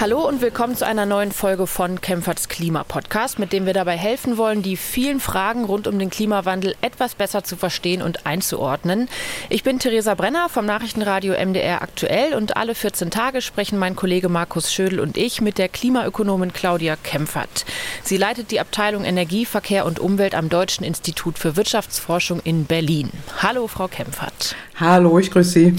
Hallo und willkommen zu einer neuen Folge von Kempferts Klimapodcast, mit dem wir dabei helfen wollen, die vielen Fragen rund um den Klimawandel etwas besser zu verstehen und einzuordnen. Ich bin Theresa Brenner vom Nachrichtenradio MDR aktuell und alle 14 Tage sprechen mein Kollege Markus Schödel und ich mit der Klimaökonomin Claudia Kempfert. Sie leitet die Abteilung Energie, Verkehr und Umwelt am Deutschen Institut für Wirtschaftsforschung in Berlin. Hallo, Frau Kempfert. Hallo, ich grüße Sie.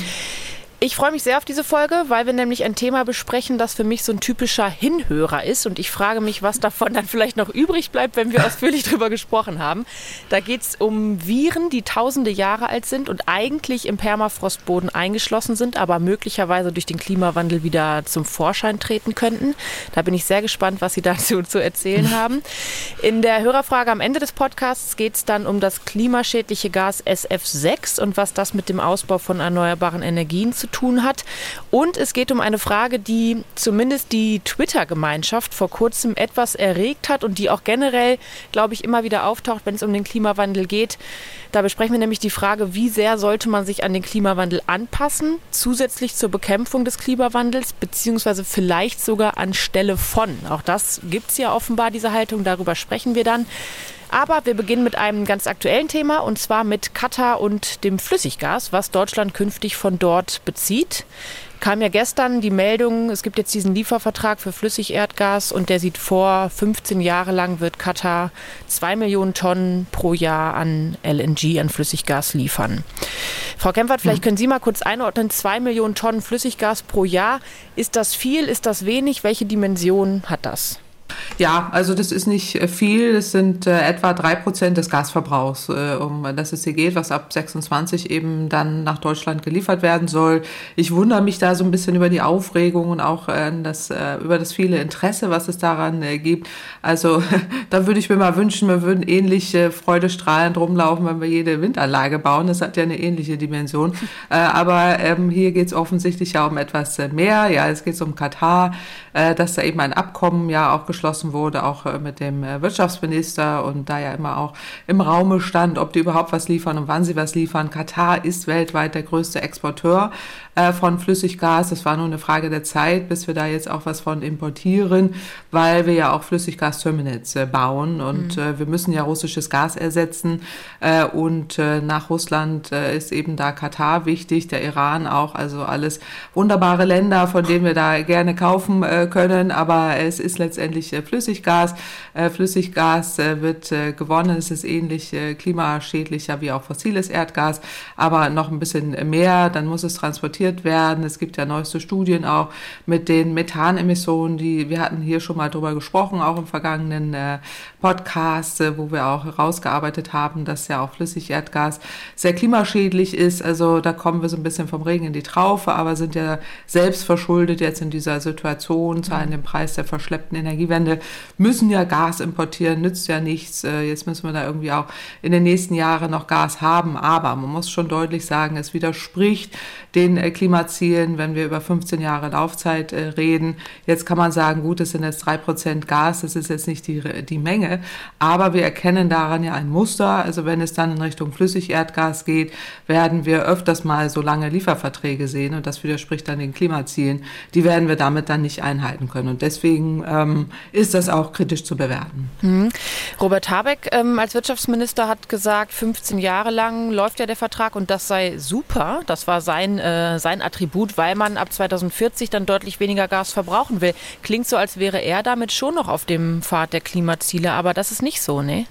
Ich freue mich sehr auf diese Folge, weil wir nämlich ein Thema besprechen, das für mich so ein typischer Hinhörer ist. Und ich frage mich, was davon dann vielleicht noch übrig bleibt, wenn wir ausführlich darüber gesprochen haben. Da geht es um Viren, die tausende Jahre alt sind und eigentlich im Permafrostboden eingeschlossen sind, aber möglicherweise durch den Klimawandel wieder zum Vorschein treten könnten. Da bin ich sehr gespannt, was Sie dazu zu erzählen haben. In der Hörerfrage am Ende des Podcasts geht es dann um das klimaschädliche Gas SF6 und was das mit dem Ausbau von erneuerbaren Energien zu tun hat. Und es geht um eine Frage, die zumindest die Twitter-Gemeinschaft vor kurzem etwas erregt hat und die auch generell, glaube ich, immer wieder auftaucht, wenn es um den Klimawandel geht. Da besprechen wir nämlich die Frage, wie sehr sollte man sich an den Klimawandel anpassen, zusätzlich zur Bekämpfung des Klimawandels, beziehungsweise vielleicht sogar anstelle von. Auch das gibt es ja offenbar, diese Haltung, darüber sprechen wir dann. Aber wir beginnen mit einem ganz aktuellen Thema und zwar mit Katar und dem Flüssiggas, was Deutschland künftig von dort bezieht. Kam ja gestern die Meldung, es gibt jetzt diesen Liefervertrag für Flüssigerdgas und der sieht vor, 15 Jahre lang wird Katar 2 Millionen Tonnen pro Jahr an LNG, an Flüssiggas liefern. Frau Kempfert, vielleicht können Sie mal kurz einordnen, 2 Millionen Tonnen Flüssiggas pro Jahr. Ist das viel, ist das wenig? Welche Dimension hat das? Ja, also das ist nicht äh, viel. Das sind äh, etwa drei Prozent des Gasverbrauchs, äh, um das es hier geht, was ab 26 eben dann nach Deutschland geliefert werden soll. Ich wundere mich da so ein bisschen über die Aufregung und auch äh, das, äh, über das viele Interesse, was es daran äh, gibt. Also da würde ich mir mal wünschen, wir würden ähnlich äh, freudestrahlend rumlaufen, wenn wir jede Windanlage bauen. Das hat ja eine ähnliche Dimension. Aber ähm, hier geht es offensichtlich ja um etwas mehr. Ja, es geht um Katar, dass da eben ein Abkommen ja auch geschlossen wurde, auch äh, mit dem äh, Wirtschaftsminister und da ja immer auch im Raume stand, ob die überhaupt was liefern und wann sie was liefern. Katar ist weltweit der größte Exporteur äh, von Flüssiggas. Es war nur eine Frage der Zeit, bis wir da jetzt auch was von importieren, weil wir ja auch Flüssiggasterminals bauen und mhm. wir müssen ja russisches Gas ersetzen und nach Russland ist eben da Katar wichtig, der Iran auch, also alles wunderbare Länder, von denen wir da gerne kaufen können, aber es ist letztendlich Flüssiggas. Äh, Flüssiggas äh, wird äh, gewonnen. Es ist ähnlich klimaschädlicher wie auch fossiles Erdgas, aber noch ein bisschen mehr. Dann muss es transportiert werden. Es gibt ja neueste Studien auch mit den Methanemissionen, die wir hatten hier schon mal drüber gesprochen, auch im vergangenen Podcast, wo wir auch herausgearbeitet haben, dass ja auch Flüssigerdgas sehr klimaschädlich ist. Also da kommen wir so ein bisschen vom Regen in die Traufe, aber sind ja selbst verschuldet jetzt in dieser Situation, zahlen den Preis der verschleppten Energiewende müssen ja Gas importieren, nützt ja nichts. Äh, jetzt müssen wir da irgendwie auch in den nächsten Jahren noch Gas haben. Aber man muss schon deutlich sagen, es widerspricht den äh, Klimazielen, wenn wir über 15 Jahre Laufzeit äh, reden. Jetzt kann man sagen, gut, es sind jetzt drei Prozent Gas, das ist jetzt nicht die, die Menge. Aber wir erkennen daran ja ein Muster. Also wenn es dann in Richtung Flüssigerdgas geht, werden wir öfters mal so lange Lieferverträge sehen und das widerspricht dann den Klimazielen. Die werden wir damit dann nicht einhalten können. Und deswegen ähm, ist ist das auch kritisch zu bewerten. Mhm. Robert Habeck ähm, als Wirtschaftsminister hat gesagt, 15 Jahre lang läuft ja der Vertrag und das sei super. Das war sein, äh, sein Attribut, weil man ab 2040 dann deutlich weniger Gas verbrauchen will. Klingt so, als wäre er damit schon noch auf dem Pfad der Klimaziele, aber das ist nicht so, ne?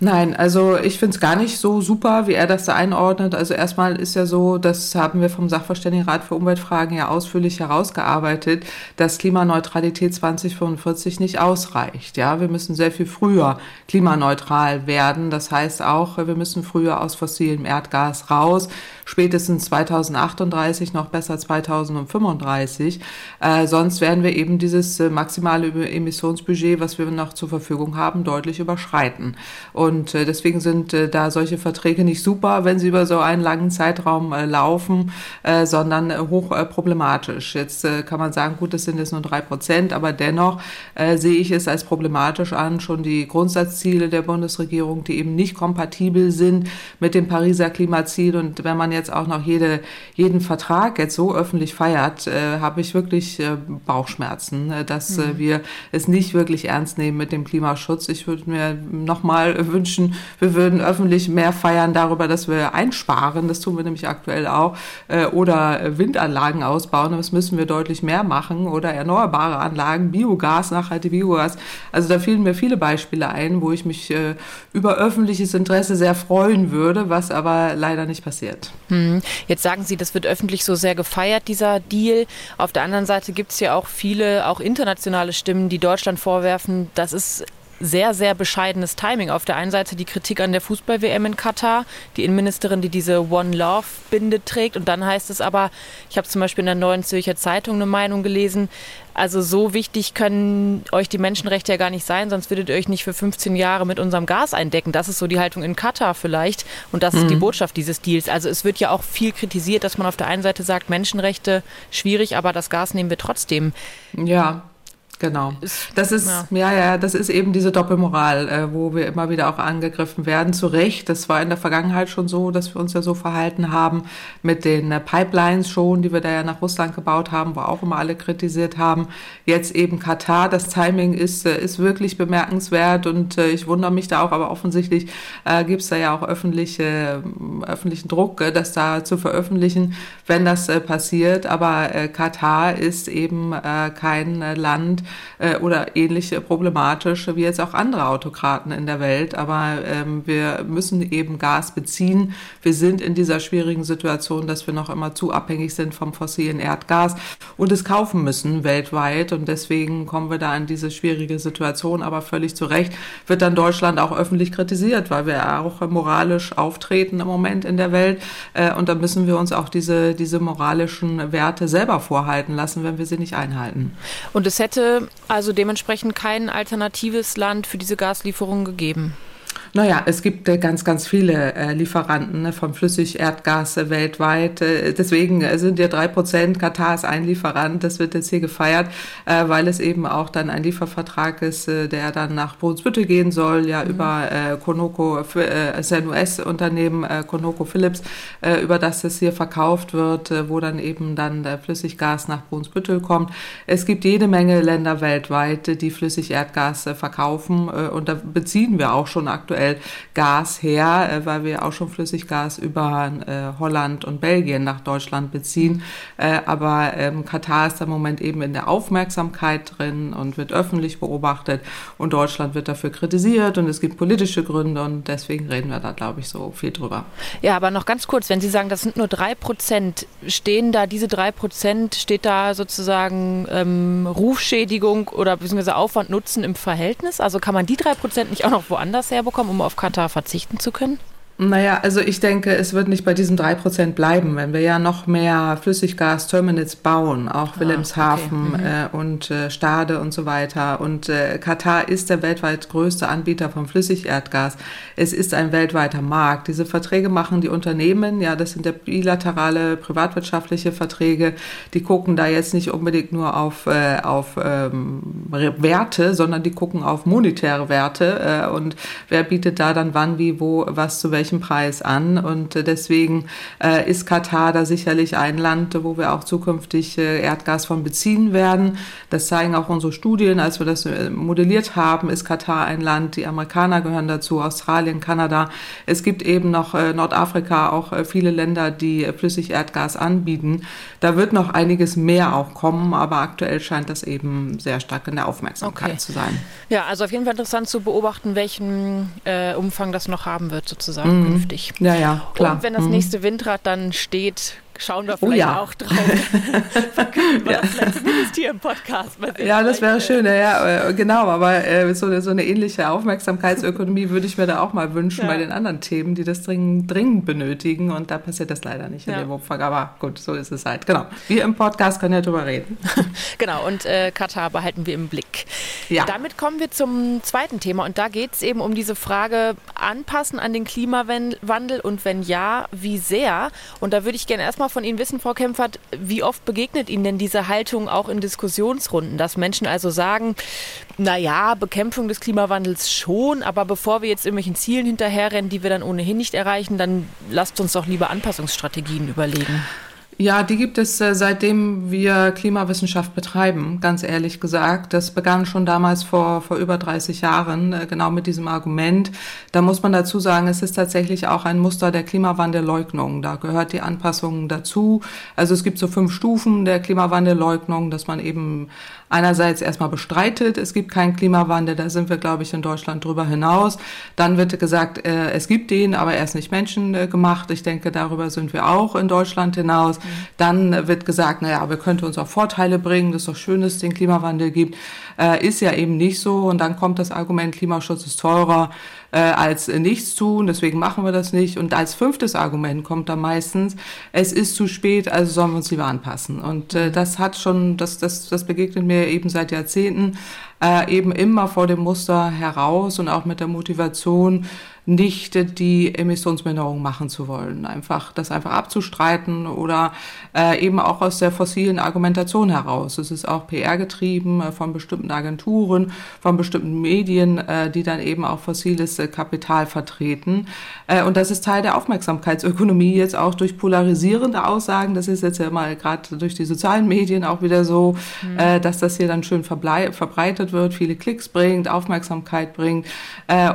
Nein, also ich finde es gar nicht so super, wie er das da einordnet. Also erstmal ist ja so, das haben wir vom Sachverständigenrat für Umweltfragen ja ausführlich herausgearbeitet, dass Klimaneutralität 2045 nicht ausreicht. Ja, wir müssen sehr viel früher klimaneutral werden. Das heißt auch, wir müssen früher aus fossilem Erdgas raus, spätestens 2038, noch besser 2035. Äh, sonst werden wir eben dieses äh, maximale Emissionsbudget, was wir noch zur Verfügung haben, deutlich überschreiten. Und äh, deswegen sind äh, da solche Verträge nicht super, wenn sie über so einen langen Zeitraum äh, laufen, äh, sondern äh, hoch äh, problematisch. Jetzt äh, kann man sagen, gut, das sind jetzt nur drei Prozent, aber dennoch äh, sehe ich es als problematisch an, schon die Grundsatzziele der Bundesregierung, die eben nicht kompatibel sind mit dem Pariser Klimaziel. Und wenn man jetzt auch noch jede, jeden Vertrag jetzt so öffentlich feiert, äh, habe ich wirklich äh, Bauchschmerzen, dass mhm. wir es nicht wirklich ernst nehmen mit dem Klimaschutz. Ich würde mir nochmal wünschen, wir würden öffentlich mehr feiern darüber, dass wir einsparen. Das tun wir nämlich aktuell auch. Oder Windanlagen ausbauen. Das müssen wir deutlich mehr machen. Oder erneuerbare Anlagen, Biogas, nachhaltige Biogas. Also da fielen mir viele Beispiele ein, wo ich mich über öffentliches Interesse sehr freuen würde, was aber leider nicht passiert. Hm. Jetzt sagen Sie, das wird öffentlich so sehr gefeiert, dieser Deal. Auf der anderen Seite gibt es ja auch viele, auch internationale Stimmen, die Deutschland vorwerfen, das ist sehr, sehr bescheidenes Timing. Auf der einen Seite die Kritik an der Fußball-WM in Katar, die Innenministerin, die diese One Love-Binde trägt. Und dann heißt es aber, ich habe zum Beispiel in der Neuen Zürcher Zeitung eine Meinung gelesen, also so wichtig können euch die Menschenrechte ja gar nicht sein, sonst würdet ihr euch nicht für 15 Jahre mit unserem Gas eindecken. Das ist so die Haltung in Katar vielleicht. Und das mhm. ist die mhm. Botschaft dieses Deals. Also es wird ja auch viel kritisiert, dass man auf der einen Seite sagt, Menschenrechte schwierig, aber das Gas nehmen wir trotzdem. Ja, Genau. Das ist, ja. ja, ja, das ist eben diese Doppelmoral, äh, wo wir immer wieder auch angegriffen werden. Zu Recht. Das war in der Vergangenheit schon so, dass wir uns ja so verhalten haben mit den äh, Pipelines schon, die wir da ja nach Russland gebaut haben, wo auch immer alle kritisiert haben. Jetzt eben Katar. Das Timing ist, äh, ist wirklich bemerkenswert und äh, ich wundere mich da auch, aber offensichtlich äh, gibt es da ja auch öffentliche, öffentlichen Druck, äh, das da zu veröffentlichen, wenn das äh, passiert. Aber äh, Katar ist eben äh, kein äh, Land, äh, oder ähnlich problematisch wie jetzt auch andere Autokraten in der Welt. Aber ähm, wir müssen eben Gas beziehen. Wir sind in dieser schwierigen Situation, dass wir noch immer zu abhängig sind vom fossilen Erdgas und es kaufen müssen weltweit. Und deswegen kommen wir da in diese schwierige Situation. Aber völlig zu Recht wird dann Deutschland auch öffentlich kritisiert, weil wir auch moralisch auftreten im Moment in der Welt. Äh, und da müssen wir uns auch diese, diese moralischen Werte selber vorhalten lassen, wenn wir sie nicht einhalten. Und es hätte also dementsprechend kein alternatives Land für diese Gaslieferungen gegeben. Naja, es gibt äh, ganz, ganz viele äh, Lieferanten ne, von Flüssigerdgas äh, weltweit. Deswegen sind ja drei Prozent. Katar ist ein Lieferant. Das wird jetzt hier gefeiert, weil es eben auch dann ein Liefervertrag ist, der dann nach Brunsbüttel gehen soll, ja, mhm. über Conoco, äh, ist ein US-Unternehmen, Conoco Philips, über das es hier verkauft wird, wo dann eben dann der Flüssiggas nach Brunsbüttel kommt. Es gibt jede Menge Länder weltweit, die Flüssigerdgas verkaufen und da beziehen wir auch schon aktuell aktuell Gas her, äh, weil wir auch schon Flüssiggas über äh, Holland und Belgien nach Deutschland beziehen. Äh, aber ähm, Katar ist im Moment eben in der Aufmerksamkeit drin und wird öffentlich beobachtet und Deutschland wird dafür kritisiert und es gibt politische Gründe und deswegen reden wir da, glaube ich, so viel drüber. Ja, aber noch ganz kurz, wenn Sie sagen, das sind nur drei Prozent, stehen da diese drei Prozent, steht da sozusagen ähm, Rufschädigung oder beziehungsweise Aufwand Nutzen im Verhältnis? Also kann man die drei Prozent nicht auch noch woanders herbekommen? Um auf Katar verzichten zu können? Naja, also ich denke, es wird nicht bei diesen drei Prozent bleiben, wenn wir ja noch mehr Flüssiggas-Terminals bauen, auch ah, Wilhelmshaven okay. mhm. äh, und äh, Stade und so weiter. Und äh, Katar ist der weltweit größte Anbieter von Flüssigerdgas. Es ist ein weltweiter Markt. Diese Verträge machen die Unternehmen, ja, das sind ja bilaterale privatwirtschaftliche Verträge, die gucken da jetzt nicht unbedingt nur auf, äh, auf ähm, Werte, sondern die gucken auf monetäre Werte äh, und wer bietet da dann wann, wie, wo, was zu welchem welchem Preis an. Und äh, deswegen äh, ist Katar da sicherlich ein Land, wo wir auch zukünftig äh, Erdgas von beziehen werden. Das zeigen auch unsere Studien. Als wir das modelliert haben, ist Katar ein Land, die Amerikaner gehören dazu, Australien, Kanada. Es gibt eben noch Nordafrika, auch viele Länder, die flüssig Erdgas anbieten. Da wird noch einiges mehr auch kommen, aber aktuell scheint das eben sehr stark in der Aufmerksamkeit okay. zu sein. Ja, also auf jeden Fall interessant zu beobachten, welchen äh, Umfang das noch haben wird sozusagen mhm. Künftig. Ja, ja, klar. Und wenn das mhm. nächste Windrad dann steht, schauen wir vielleicht oh ja. auch drauf. Verkünden wir ja. das zumindest hier im Podcast. Ja, das wäre schön, ja, genau, aber äh, so, eine, so eine ähnliche Aufmerksamkeitsökonomie würde ich mir da auch mal wünschen ja. bei den anderen Themen, die das dringend, dringend benötigen und da passiert das leider nicht in dem Umfang, aber gut, so ist es halt. Genau, wir im Podcast können ja drüber reden. genau, und äh, Katar behalten wir im Blick. Ja. Damit kommen wir zum zweiten Thema und da geht es eben um diese Frage anpassen an den Klimawandel und wenn ja, wie sehr? Und da würde ich gerne erstmal von Ihnen wissen, Frau Kempfert, wie oft begegnet Ihnen denn diese Haltung auch in Diskussionsrunden, dass Menschen also sagen, naja, Bekämpfung des Klimawandels schon, aber bevor wir jetzt irgendwelchen Zielen hinterherrennen, die wir dann ohnehin nicht erreichen, dann lasst uns doch lieber Anpassungsstrategien überlegen. Ja, die gibt es äh, seitdem wir Klimawissenschaft betreiben, ganz ehrlich gesagt. Das begann schon damals vor, vor über 30 Jahren, äh, genau mit diesem Argument. Da muss man dazu sagen, es ist tatsächlich auch ein Muster der Klimawandelleugnung. Da gehört die Anpassung dazu. Also es gibt so fünf Stufen der Klimawandelleugnung, dass man eben einerseits erstmal bestreitet, es gibt keinen Klimawandel, da sind wir, glaube ich, in Deutschland drüber hinaus. Dann wird gesagt, äh, es gibt den, aber er ist nicht menschengemacht. Ich denke, darüber sind wir auch in Deutschland hinaus. Mhm. Dann wird gesagt, naja, aber könnte uns auch Vorteile bringen, das ist doch schön, dass es den Klimawandel gibt. Äh, ist ja eben nicht so. Und dann kommt das Argument, Klimaschutz ist teurer äh, als nichts tun, deswegen machen wir das nicht. Und als fünftes Argument kommt dann meistens, es ist zu spät, also sollen wir uns lieber anpassen. Und äh, das hat schon, das, das, das begegnet mir eben seit Jahrzehnten, äh, eben immer vor dem Muster heraus und auch mit der Motivation, nicht die Emissionsminderung machen zu wollen. Einfach das einfach abzustreiten oder äh, eben auch aus der fossilen Argumentation heraus. Es ist auch PR getrieben äh, von bestimmten Agenturen, von bestimmten Medien, äh, die dann eben auch fossiles äh, Kapital vertreten. Äh, und das ist Teil der Aufmerksamkeitsökonomie jetzt auch durch polarisierende Aussagen. Das ist jetzt ja mal gerade durch die sozialen Medien auch wieder so, mhm. äh, dass das hier dann schön verbreitet wird, viele Klicks bringt, Aufmerksamkeit bringt.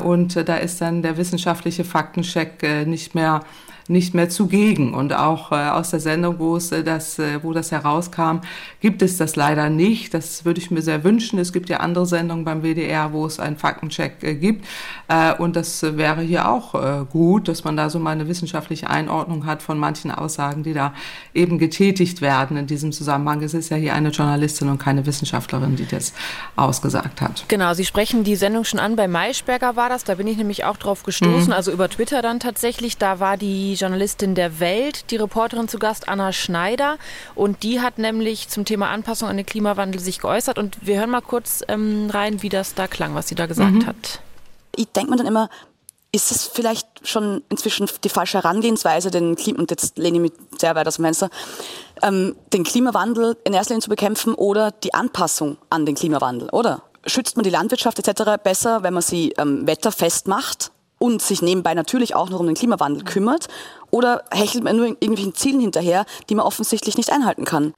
Und da ist dann der wissenschaftliche Faktencheck äh, nicht mehr nicht mehr zugegen. Und auch äh, aus der Sendung, wo es äh, das, äh, wo das herauskam, gibt es das leider nicht. Das würde ich mir sehr wünschen. Es gibt ja andere Sendungen beim WDR, wo es einen Faktencheck äh, gibt. Äh, und das wäre hier auch äh, gut, dass man da so mal eine wissenschaftliche Einordnung hat von manchen Aussagen, die da eben getätigt werden in diesem Zusammenhang. Es ist ja hier eine Journalistin und keine Wissenschaftlerin, die das ausgesagt hat. Genau, Sie sprechen die Sendung schon an. Bei Maischberger war das. Da bin ich nämlich auch drauf gestoßen. Mhm. Also über Twitter dann tatsächlich. Da war die die Journalistin der Welt, die Reporterin zu Gast, Anna Schneider. Und die hat nämlich zum Thema Anpassung an den Klimawandel sich geäußert. Und wir hören mal kurz ähm, rein, wie das da klang, was sie da gesagt mhm. hat. Ich denke mir dann immer, ist es vielleicht schon inzwischen die falsche Herangehensweise, den Klima, und jetzt lehne ich mich sehr weit aus dem Fenster, ähm, den Klimawandel in erster Linie zu bekämpfen oder die Anpassung an den Klimawandel, oder? Schützt man die Landwirtschaft etc. besser, wenn man sie ähm, wetterfest macht und sich nebenbei natürlich auch noch um den Klimawandel kümmert? Oder hechelt man nur irgendwelchen Zielen hinterher, die man offensichtlich nicht einhalten kann?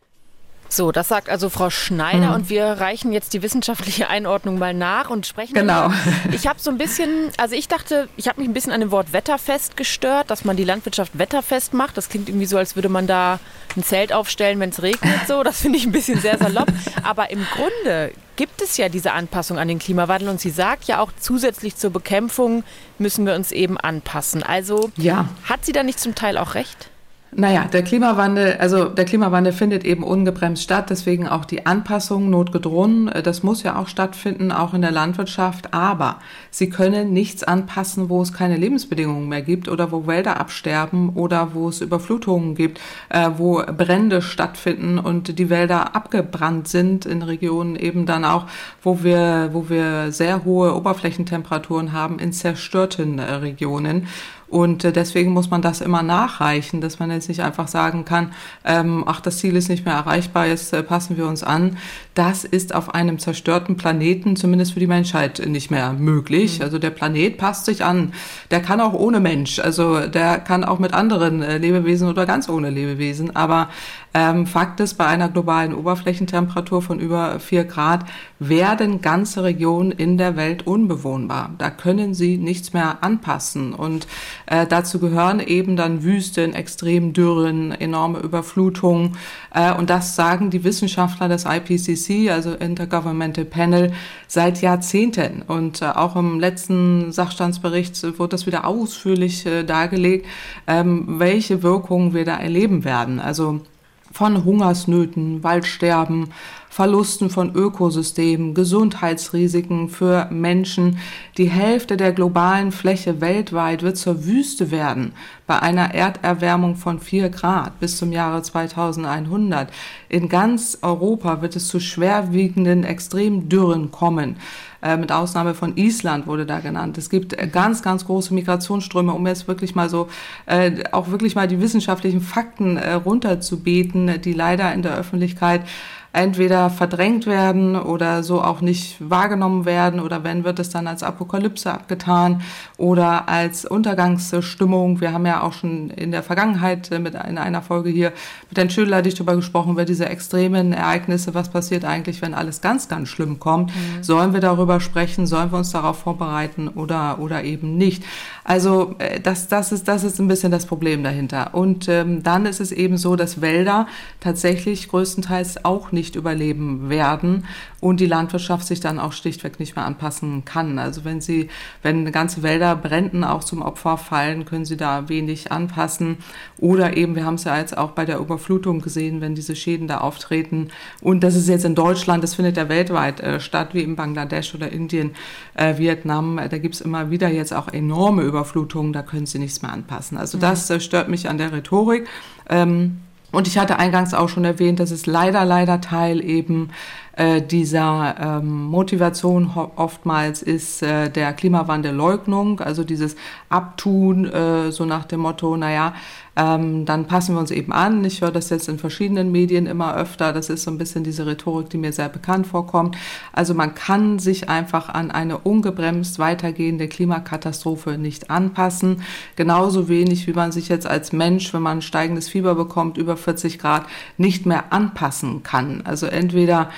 So, das sagt also Frau Schneider mhm. und wir reichen jetzt die wissenschaftliche Einordnung mal nach und sprechen. Genau. Ich habe so ein bisschen, also ich dachte, ich habe mich ein bisschen an dem Wort wetterfest gestört, dass man die Landwirtschaft wetterfest macht. Das klingt irgendwie so, als würde man da ein Zelt aufstellen, wenn es regnet. So, das finde ich ein bisschen sehr salopp. Aber im Grunde gibt es ja diese Anpassung an den Klimawandel und sie sagt ja auch zusätzlich zur Bekämpfung müssen wir uns eben anpassen. Also ja. hat sie da nicht zum Teil auch recht? Naja, der Klimawandel, also der Klimawandel findet eben ungebremst statt, deswegen auch die Anpassung notgedrungen. Das muss ja auch stattfinden, auch in der Landwirtschaft. Aber sie können nichts anpassen, wo es keine Lebensbedingungen mehr gibt oder wo Wälder absterben oder wo es Überflutungen gibt, äh, wo Brände stattfinden und die Wälder abgebrannt sind in Regionen eben dann auch, wo wir, wo wir sehr hohe Oberflächentemperaturen haben in zerstörten äh, Regionen. Und äh, deswegen muss man das immer nachreichen, dass man jetzt nicht einfach sagen kann, ähm, ach, das Ziel ist nicht mehr erreichbar, jetzt äh, passen wir uns an. Das ist auf einem zerstörten Planeten, zumindest für die Menschheit, nicht mehr möglich. Mhm. Also der Planet passt sich an. Der kann auch ohne Mensch, also der kann auch mit anderen äh, Lebewesen oder ganz ohne Lebewesen. Aber ähm, Fakt ist, bei einer globalen Oberflächentemperatur von über vier Grad werden ganze Regionen in der Welt unbewohnbar. Da können sie nichts mehr anpassen. Und äh, dazu gehören eben dann Wüsten, Extremdürren, enorme Überflutungen. Äh, und das sagen die Wissenschaftler des IPCC IPCC, also Intergovernmental Panel, seit Jahrzehnten. Und äh, auch im letzten Sachstandsbericht wurde das wieder ausführlich äh, dargelegt, ähm, welche Wirkungen wir da erleben werden. Also von Hungersnöten, Waldsterben, Verlusten von Ökosystemen, Gesundheitsrisiken für Menschen. Die Hälfte der globalen Fläche weltweit wird zur Wüste werden bei einer Erderwärmung von vier Grad bis zum Jahre 2100. In ganz Europa wird es zu schwerwiegenden Extremdürren kommen. Äh, mit Ausnahme von Island wurde da genannt. Es gibt äh, ganz, ganz große Migrationsströme, um jetzt wirklich mal so, äh, auch wirklich mal die wissenschaftlichen Fakten äh, runterzubeten, die leider in der Öffentlichkeit entweder verdrängt werden oder so auch nicht wahrgenommen werden oder wenn wird es dann als Apokalypse abgetan oder als Untergangsstimmung. Wir haben ja auch schon in der Vergangenheit äh, mit in einer Folge hier mit Herrn Schödler dich darüber gesprochen, über diese extremen Ereignisse. Was passiert eigentlich, wenn alles ganz, ganz schlimm kommt? Mhm. Sollen wir darüber sprechen? Sollen wir uns darauf vorbereiten oder, oder eben nicht? Also äh, das, das, ist, das ist ein bisschen das Problem dahinter. Und ähm, dann ist es eben so, dass Wälder tatsächlich größtenteils auch nicht nicht überleben werden und die Landwirtschaft sich dann auch schlichtweg nicht mehr anpassen kann. Also wenn sie, wenn ganze Wälder Bränden auch zum Opfer fallen, können sie da wenig anpassen. Oder eben, wir haben es ja jetzt auch bei der Überflutung gesehen, wenn diese Schäden da auftreten. Und das ist jetzt in Deutschland, das findet ja weltweit äh, statt, wie in Bangladesch oder Indien, äh, Vietnam. Da gibt es immer wieder jetzt auch enorme Überflutungen, da können sie nichts mehr anpassen. Also das äh, stört mich an der Rhetorik. Ähm, und ich hatte eingangs auch schon erwähnt, dass es leider, leider Teil eben äh, dieser ähm, Motivation oftmals ist äh, der Klimawandelleugnung, also dieses Abtun, äh, so nach dem Motto, naja, ähm, dann passen wir uns eben an. Ich höre das jetzt in verschiedenen Medien immer öfter. Das ist so ein bisschen diese Rhetorik, die mir sehr bekannt vorkommt. Also man kann sich einfach an eine ungebremst weitergehende Klimakatastrophe nicht anpassen. Genauso wenig, wie man sich jetzt als Mensch, wenn man steigendes Fieber bekommt, über 40 Grad, nicht mehr anpassen kann. Also entweder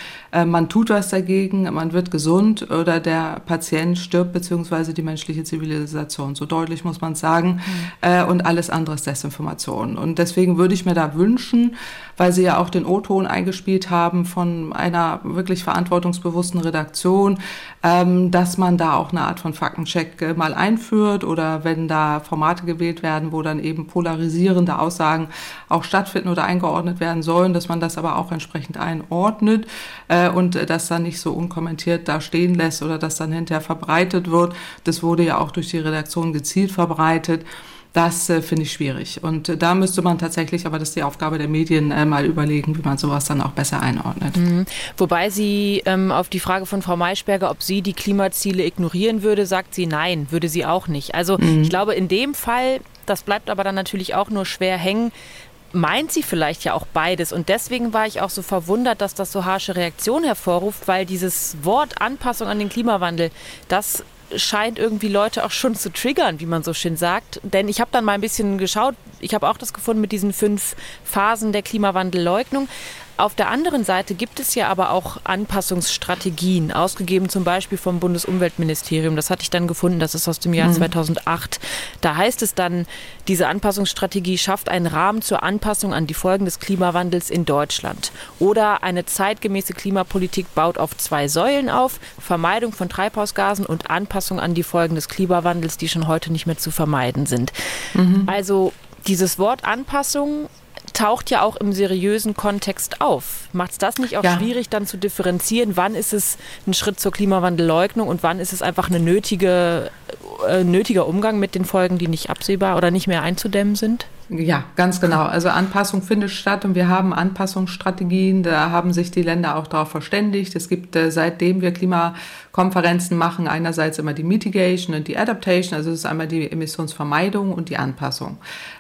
man tut was dagegen, man wird gesund oder der Patient stirbt, beziehungsweise die menschliche Zivilisation. So deutlich muss man sagen. Mhm. Äh, und alles andere ist Desinformation. Und deswegen würde ich mir da wünschen, weil Sie ja auch den O-Ton eingespielt haben von einer wirklich verantwortungsbewussten Redaktion, ähm, dass man da auch eine Art von Faktencheck äh, mal einführt oder wenn da Formate gewählt werden, wo dann eben polarisierende Aussagen auch stattfinden oder eingeordnet werden sollen, dass man das aber auch entsprechend einordnet äh, und das dann nicht so unkommentiert da stehen lässt oder das dann hinterher verbreitet wird. Das wurde ja auch durch die Redaktion gezielt verbreitet. Das äh, finde ich schwierig. Und äh, da müsste man tatsächlich, aber das ist die Aufgabe der Medien, äh, mal überlegen, wie man sowas dann auch besser einordnet. Mhm. Wobei sie ähm, auf die Frage von Frau Maischberger, ob sie die Klimaziele ignorieren würde, sagt sie nein, würde sie auch nicht. Also mhm. ich glaube, in dem Fall, das bleibt aber dann natürlich auch nur schwer hängen, meint sie vielleicht ja auch beides. Und deswegen war ich auch so verwundert, dass das so harsche Reaktionen hervorruft, weil dieses Wort Anpassung an den Klimawandel, das scheint irgendwie Leute auch schon zu triggern, wie man so schön sagt. Denn ich habe dann mal ein bisschen geschaut, ich habe auch das gefunden mit diesen fünf Phasen der Klimawandelleugnung. Auf der anderen Seite gibt es ja aber auch Anpassungsstrategien, ausgegeben zum Beispiel vom Bundesumweltministerium. Das hatte ich dann gefunden, das ist aus dem Jahr mhm. 2008. Da heißt es dann, diese Anpassungsstrategie schafft einen Rahmen zur Anpassung an die Folgen des Klimawandels in Deutschland. Oder eine zeitgemäße Klimapolitik baut auf zwei Säulen auf, Vermeidung von Treibhausgasen und Anpassung an die Folgen des Klimawandels, die schon heute nicht mehr zu vermeiden sind. Mhm. Also dieses Wort Anpassung taucht ja auch im seriösen Kontext auf. Macht es das nicht auch ja. schwierig, dann zu differenzieren, wann ist es ein Schritt zur Klimawandelleugnung und wann ist es einfach ein nötige, äh, nötiger Umgang mit den Folgen, die nicht absehbar oder nicht mehr einzudämmen sind? Ja, ganz genau. Also Anpassung findet statt und wir haben Anpassungsstrategien. Da haben sich die Länder auch darauf verständigt. Es gibt äh, seitdem wir Klimakonferenzen machen, einerseits immer die Mitigation und die Adaptation. Also es ist einmal die Emissionsvermeidung und die Anpassung.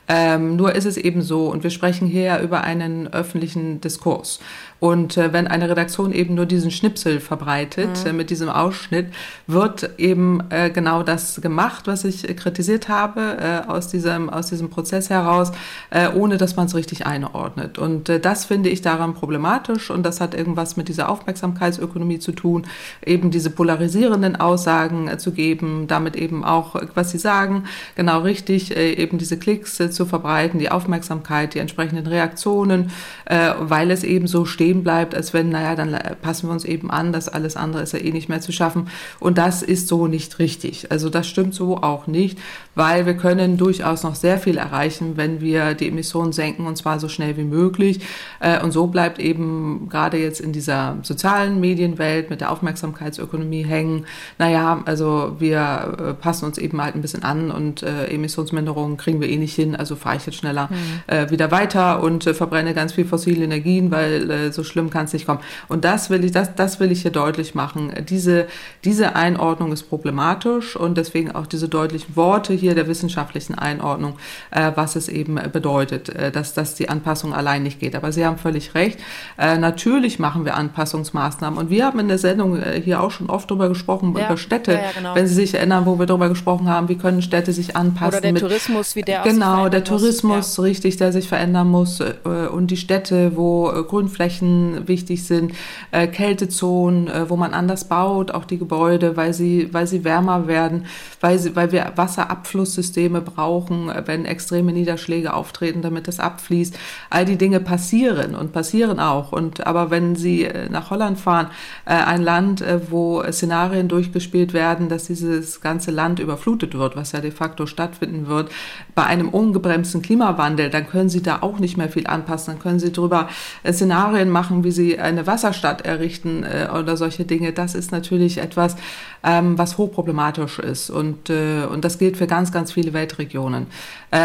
Ähm, nur ist es eben so, und wir sprechen hier über einen öffentlichen Diskurs. Und äh, wenn eine Redaktion eben nur diesen Schnipsel verbreitet mhm. äh, mit diesem Ausschnitt, wird eben äh, genau das gemacht, was ich kritisiert habe äh, aus diesem aus diesem Prozess heraus, äh, ohne dass man es richtig einordnet. Und äh, das finde ich daran problematisch und das hat irgendwas mit dieser Aufmerksamkeitsökonomie zu tun, eben diese polarisierenden Aussagen äh, zu geben, damit eben auch, was Sie sagen, genau richtig, äh, eben diese Klicks äh, zu verbreiten, die Aufmerksamkeit, die entsprechenden Reaktionen, äh, weil es eben so stehen bleibt, als wenn, naja, dann passen wir uns eben an, das alles andere ist ja eh nicht mehr zu schaffen. Und das ist so nicht richtig. Also das stimmt so auch nicht, weil wir können durchaus noch sehr viel erreichen, wenn wir die Emissionen senken und zwar so schnell wie möglich. Äh, und so bleibt eben gerade jetzt in dieser sozialen Medienwelt mit der Aufmerksamkeitsökonomie hängen, naja, also wir äh, passen uns eben halt ein bisschen an und äh, Emissionsminderungen kriegen wir eh nicht hin, also fahre ich jetzt schneller mhm. äh, wieder weiter und äh, verbrenne ganz viel fossile Energien, weil äh, so schlimm kann es nicht kommen. Und das will ich, das, das will ich hier deutlich machen. Diese, diese Einordnung ist problematisch und deswegen auch diese deutlichen Worte hier der wissenschaftlichen Einordnung, äh, was es eben bedeutet, äh, dass, dass die Anpassung allein nicht geht. Aber Sie haben völlig recht. Äh, natürlich machen wir Anpassungsmaßnahmen und wir haben in der Sendung äh, hier auch schon oft drüber gesprochen, ja. über Städte. Ja, ja, genau. Wenn Sie sich erinnern, wo wir darüber gesprochen haben, wie können Städte sich anpassen. Oder der mit, Tourismus, wie der Genau, der Tourismus, muss, richtig, der sich verändern muss. Äh, und die Städte, wo äh, Grünflächen wichtig sind, äh, Kältezonen, wo man anders baut, auch die Gebäude, weil sie, weil sie wärmer werden, weil, sie, weil wir Wasserabflusssysteme brauchen, wenn extreme Niederschläge auftreten, damit das abfließt. All die Dinge passieren und passieren auch. Und aber wenn Sie nach Holland fahren, ein Land, wo Szenarien durchgespielt werden, dass dieses ganze Land überflutet wird, was ja de facto stattfinden wird, bei einem ungebremsten Klimawandel, dann können Sie da auch nicht mehr viel anpassen. Dann können Sie darüber äh, Szenarien machen, wie Sie eine Wasserstadt errichten äh, oder solche Dinge. Das ist natürlich etwas, ähm, was hochproblematisch ist. Und, äh, und das gilt für ganz, ganz viele Weltregionen.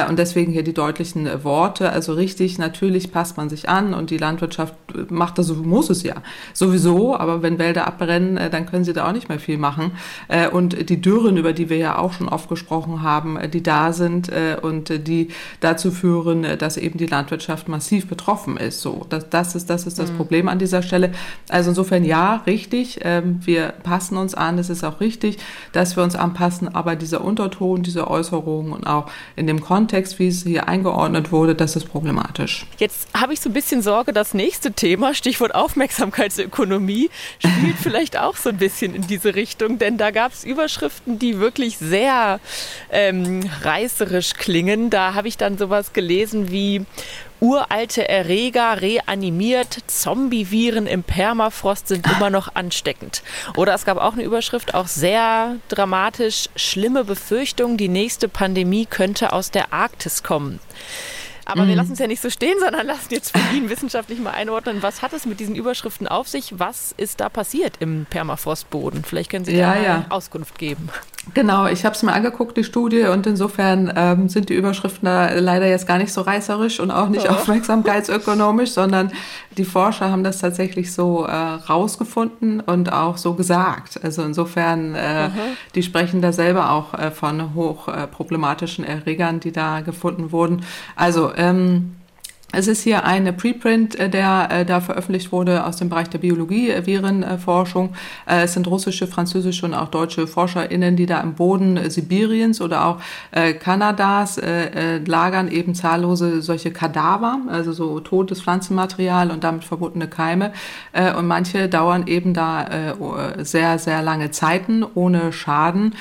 Und deswegen hier die deutlichen Worte. Also richtig, natürlich passt man sich an und die Landwirtschaft macht das, muss es ja sowieso. Aber wenn Wälder abbrennen, dann können Sie da auch nicht mehr viel machen. Äh, und die Dürren, über die wir ja auch schon oft gesprochen haben, äh, die da sind äh, und die dazu führen, dass eben die Landwirtschaft massiv betroffen ist. So, das, das ist das, ist das mhm. Problem an dieser Stelle. Also insofern ja, richtig, ähm, wir passen uns an. Es ist auch richtig, dass wir uns anpassen, aber dieser Unterton, diese Äußerungen und auch in dem Kontext, wie es hier eingeordnet wurde, das ist problematisch. Jetzt habe ich so ein bisschen Sorge, das nächste Thema, Stichwort Aufmerksamkeitsökonomie, spielt vielleicht auch so ein bisschen in diese Richtung, denn da gab es Überschriften, die wirklich sehr ähm, reißerisch klingen. Da habe ich dann sowas gelesen wie uralte Erreger reanimiert, Zombie-Viren im Permafrost sind immer noch ansteckend. Oder es gab auch eine Überschrift, auch sehr dramatisch, schlimme Befürchtung, die nächste Pandemie könnte aus der Arktis kommen. Aber mhm. wir lassen es ja nicht so stehen, sondern lassen jetzt von Ihnen wissenschaftlich mal einordnen, was hat es mit diesen Überschriften auf sich? Was ist da passiert im Permafrostboden? Vielleicht können Sie ja, da ja. Auskunft geben. Genau, ich habe es mir angeguckt, die Studie, und insofern ähm, sind die Überschriften da leider jetzt gar nicht so reißerisch und auch nicht oh. aufmerksamkeitsökonomisch, sondern die Forscher haben das tatsächlich so äh, rausgefunden und auch so gesagt. Also insofern, äh, die sprechen da selber auch äh, von hochproblematischen Erregern, die da gefunden wurden. Also ähm, es ist hier eine Preprint, äh, der äh, da veröffentlicht wurde aus dem Bereich der Biologie, äh, Virenforschung. Es sind russische, französische und auch deutsche ForscherInnen, die da im Boden Sibiriens oder auch Kanadas lagern eben zahllose solche Kadaver, also so totes Pflanzenmaterial und damit verbundene Keime. Und manche dauern eben da sehr, sehr lange Zeiten ohne Schaden.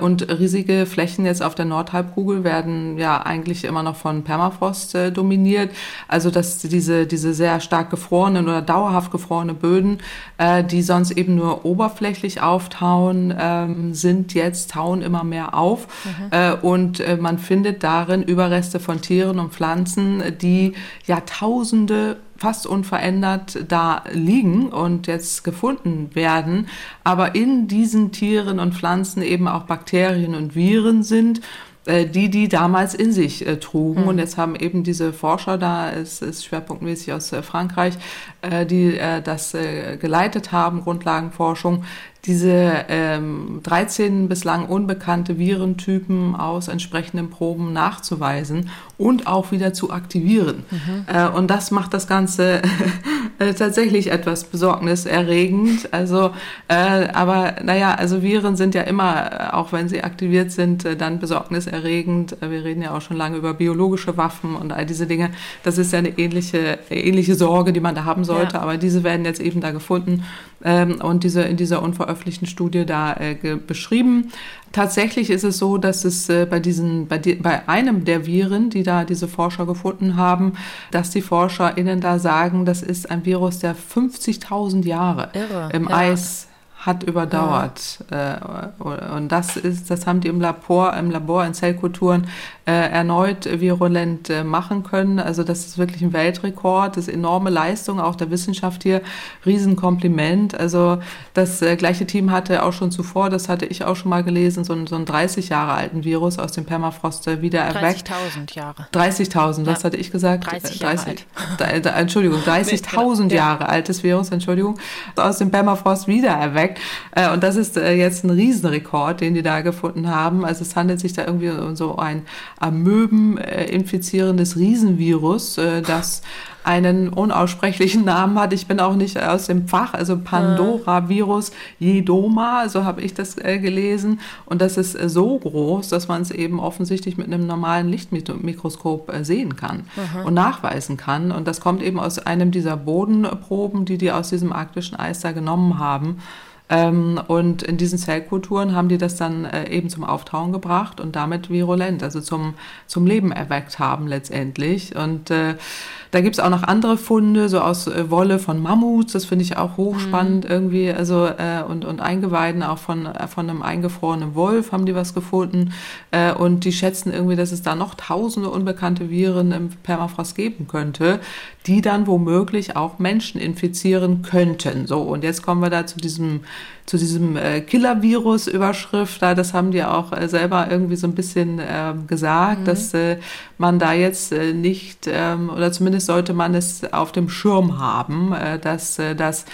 Und riesige Flächen jetzt auf der Nordhalbkugel werden ja eigentlich immer noch von Permafrost dominiert. Also dass diese, diese sehr stark gefrorenen oder dauerhaft gefrorene Böden, äh, die sonst eben nur oberflächlich auftauen, ähm, sind jetzt, tauen immer mehr auf. Mhm. Äh, und äh, man findet darin Überreste von Tieren und Pflanzen, die Jahrtausende fast unverändert da liegen und jetzt gefunden werden, aber in diesen Tieren und Pflanzen eben auch Bakterien und Viren sind die die damals in sich äh, trugen. Mhm. Und jetzt haben eben diese Forscher da, es ist schwerpunktmäßig aus äh, Frankreich, äh, die äh, das äh, geleitet haben, Grundlagenforschung, diese ähm, 13 bislang unbekannte Virentypen aus entsprechenden Proben nachzuweisen und auch wieder zu aktivieren. Mhm. Äh, und das macht das Ganze äh, tatsächlich etwas besorgniserregend. Also, äh, aber naja, also Viren sind ja immer, äh, auch wenn sie aktiviert sind, äh, dann besorgniserregend. Wir reden ja auch schon lange über biologische Waffen und all diese Dinge. Das ist ja eine ähnliche, ähnliche Sorge, die man da haben sollte. Ja. Aber diese werden jetzt eben da gefunden ähm, und diese in dieser unveröffentlichten Studie da äh, beschrieben. Tatsächlich ist es so, dass es äh, bei diesen, bei, die, bei einem der Viren, die da diese Forscher gefunden haben, dass die ForscherInnen da sagen, das ist ein Virus, der 50.000 Jahre Irre, im ja. Eis hat überdauert. Ja. Äh, und das ist, das haben die im Labor, im Labor in Zellkulturen äh, erneut virulent äh, machen können. Also das ist wirklich ein Weltrekord, das ist enorme Leistung auch der Wissenschaft hier, Riesenkompliment. Also das gleiche Team hatte auch schon zuvor, das hatte ich auch schon mal gelesen, so, einen, so einen 30 Jahre alten Virus aus dem Permafrost wieder erweckt. 30.000 Jahre. 30.000, das ja. hatte ich gesagt. 30 Jahre 30, alt. Entschuldigung, 30.000 Jahre altes Virus, Entschuldigung, aus dem Permafrost wieder erweckt gezeigt. Äh, und das ist äh, jetzt ein Riesenrekord, den die da gefunden haben. Also es handelt sich da irgendwie um so ein Amöben infizierendes Riesenvirus, äh, das einen unaussprechlichen Namen hat. Ich bin auch nicht aus dem Fach, also Pandora-Virus Jedoma, so habe ich das äh, gelesen. Und das ist äh, so groß, dass man es eben offensichtlich mit einem normalen Lichtmikroskop äh, sehen kann Aha. und nachweisen kann. Und das kommt eben aus einem dieser Bodenproben, die die aus diesem arktischen Eis da genommen haben. Ähm, und in diesen Zellkulturen haben die das dann äh, eben zum Auftauen gebracht und damit virulent, also zum, zum Leben erweckt haben letztendlich. Und äh, da gibt's auch noch andere Funde, so aus äh, Wolle von Mammuts, das finde ich auch hochspannend mhm. irgendwie, also äh, und, und Eingeweiden auch von, äh, von einem eingefrorenen Wolf haben die was gefunden. Äh, und die schätzen irgendwie, dass es da noch tausende unbekannte Viren im Permafrost geben könnte, die dann womöglich auch Menschen infizieren könnten. So, und jetzt kommen wir da zu diesem zu diesem äh, Killer-Virus-Überschrift, da, das haben die auch äh, selber irgendwie so ein bisschen äh, gesagt, mhm. dass äh, man da jetzt äh, nicht, ähm, oder zumindest sollte man es auf dem Schirm haben, äh, dass äh, das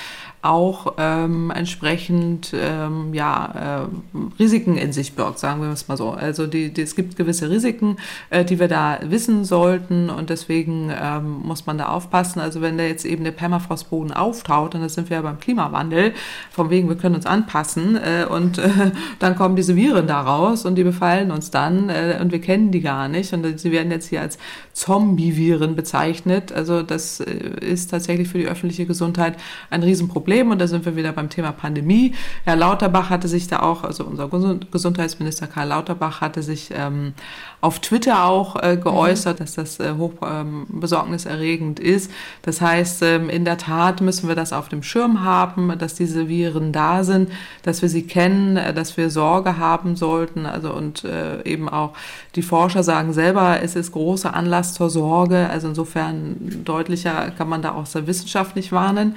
auch ähm, entsprechend ähm, ja, äh, Risiken in sich birgt, sagen wir es mal so. Also die, die, es gibt gewisse Risiken, äh, die wir da wissen sollten und deswegen ähm, muss man da aufpassen. Also wenn da jetzt eben der Permafrostboden auftaut, und das sind wir ja beim Klimawandel, von wegen wir können uns anpassen äh, und äh, dann kommen diese Viren da raus und die befallen uns dann äh, und wir kennen die gar nicht und sie werden jetzt hier als Zombie-Viren bezeichnet. Also das äh, ist tatsächlich für die öffentliche Gesundheit ein Riesenproblem. Problem. Und da sind wir wieder beim Thema Pandemie. Herr Lauterbach hatte sich da auch, also unser Gesundheitsminister Karl Lauterbach hatte sich ähm, auf Twitter auch äh, geäußert, mhm. dass das äh, hoch ähm, besorgniserregend ist. Das heißt, ähm, in der Tat müssen wir das auf dem Schirm haben, dass diese Viren da sind, dass wir sie kennen, äh, dass wir Sorge haben sollten. Also und äh, eben auch die Forscher sagen selber, es ist großer Anlass zur Sorge. Also insofern deutlicher kann man da aus der Wissenschaft nicht warnen.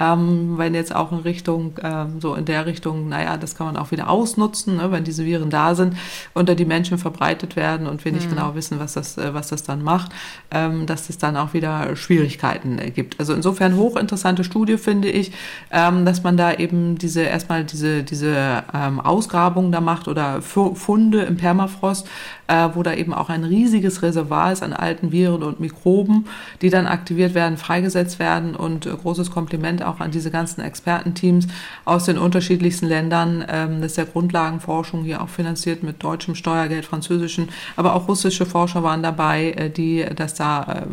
Ähm, wenn jetzt auch in Richtung, ähm, so in der Richtung, naja, das kann man auch wieder ausnutzen, ne, wenn diese Viren da sind, unter die Menschen verbreitet werden und wir nicht mhm. genau wissen, was das, äh, was das dann macht, ähm, dass es dann auch wieder Schwierigkeiten äh, gibt. Also insofern hochinteressante Studie finde ich, ähm, dass man da eben diese erstmal diese, diese ähm, Ausgrabungen da macht oder Funde im Permafrost, äh, wo da eben auch ein riesiges Reservoir ist an alten Viren und Mikroben, die dann aktiviert werden, freigesetzt werden. Und äh, großes Kompliment auch an diese ganzen Expertenteams aus den unterschiedlichsten Ländern. Ähm, das ist ja Grundlagenforschung hier auch finanziert mit deutschem Steuergeld, französischen, aber auch russische Forscher waren dabei, äh, die das da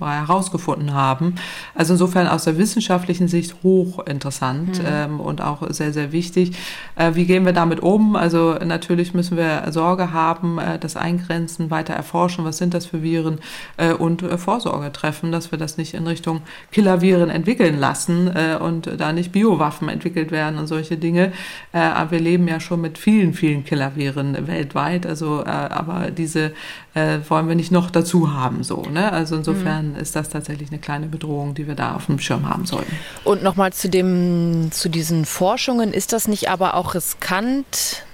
äh, herausgefunden haben. Also insofern aus der wissenschaftlichen Sicht hochinteressant mhm. ähm, und auch sehr, sehr wichtig. Äh, wie gehen wir damit um? Also natürlich müssen wir Sorge haben, äh, dass eingrenzen, weiter erforschen, was sind das für Viren äh, und äh, Vorsorge treffen, dass wir das nicht in Richtung Killerviren entwickeln lassen äh, und da nicht Biowaffen entwickelt werden und solche Dinge. Äh, aber wir leben ja schon mit vielen, vielen Killerviren weltweit, also äh, aber diese äh, wollen wir nicht noch dazu haben, so. Ne? Also insofern mhm. ist das tatsächlich eine kleine Bedrohung, die wir da auf dem Schirm haben sollten. Und nochmal zu dem, zu diesen Forschungen, ist das nicht aber auch riskant?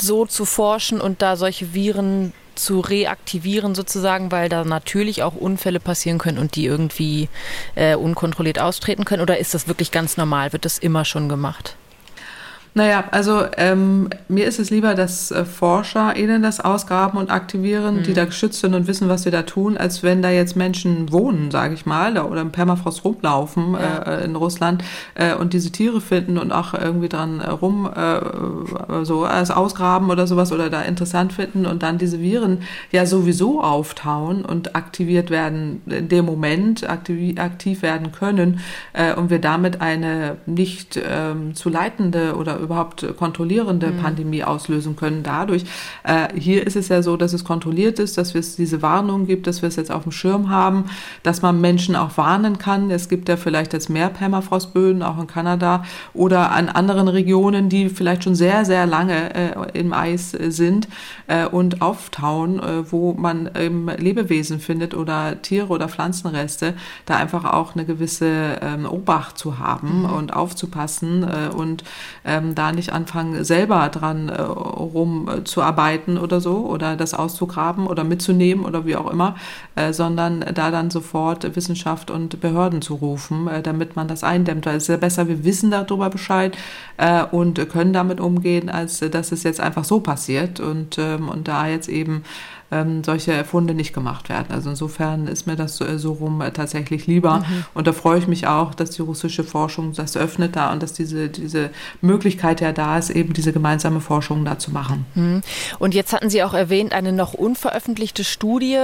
so zu forschen und da solche Viren zu reaktivieren sozusagen, weil da natürlich auch Unfälle passieren können und die irgendwie äh, unkontrolliert austreten können? Oder ist das wirklich ganz normal? Wird das immer schon gemacht? Naja, also ähm, mir ist es lieber, dass äh, ForscherInnen das ausgraben und aktivieren, mhm. die da geschützt sind und wissen, was sie da tun, als wenn da jetzt Menschen wohnen, sage ich mal, oder im Permafrost rumlaufen ja. äh, in Russland äh, und diese Tiere finden und auch irgendwie dran äh, rum äh, so als ausgraben oder sowas oder da interessant finden und dann diese Viren ja sowieso auftauen und aktiviert werden in dem Moment, aktiv, aktiv werden können äh, und wir damit eine nicht ähm, zu leitende oder überhaupt kontrollierende mhm. Pandemie auslösen können dadurch. Äh, hier ist es ja so, dass es kontrolliert ist, dass es diese Warnung gibt, dass wir es jetzt auf dem Schirm haben, dass man Menschen auch warnen kann. Es gibt ja vielleicht jetzt mehr Permafrostböden, auch in Kanada oder an anderen Regionen, die vielleicht schon sehr, sehr lange äh, im Eis äh, sind äh, und auftauen, äh, wo man ähm, Lebewesen findet oder Tiere oder Pflanzenreste, da einfach auch eine gewisse ähm, Obacht zu haben mhm. und aufzupassen äh, und ähm, da nicht anfangen, selber dran äh, rumzuarbeiten oder so oder das auszugraben oder mitzunehmen oder wie auch immer, äh, sondern da dann sofort Wissenschaft und Behörden zu rufen, äh, damit man das eindämmt. Weil es ist ja besser, wir wissen darüber Bescheid äh, und können damit umgehen, als dass es jetzt einfach so passiert und, ähm, und da jetzt eben ähm, solche Funde nicht gemacht werden. Also insofern ist mir das so, äh, so rum äh, tatsächlich lieber. Mhm. Und da freue ich mich auch, dass die russische Forschung das öffnet da und dass diese, diese Möglichkeit ja da ist, eben diese gemeinsame Forschung da zu machen. Mhm. Und jetzt hatten Sie auch erwähnt, eine noch unveröffentlichte Studie.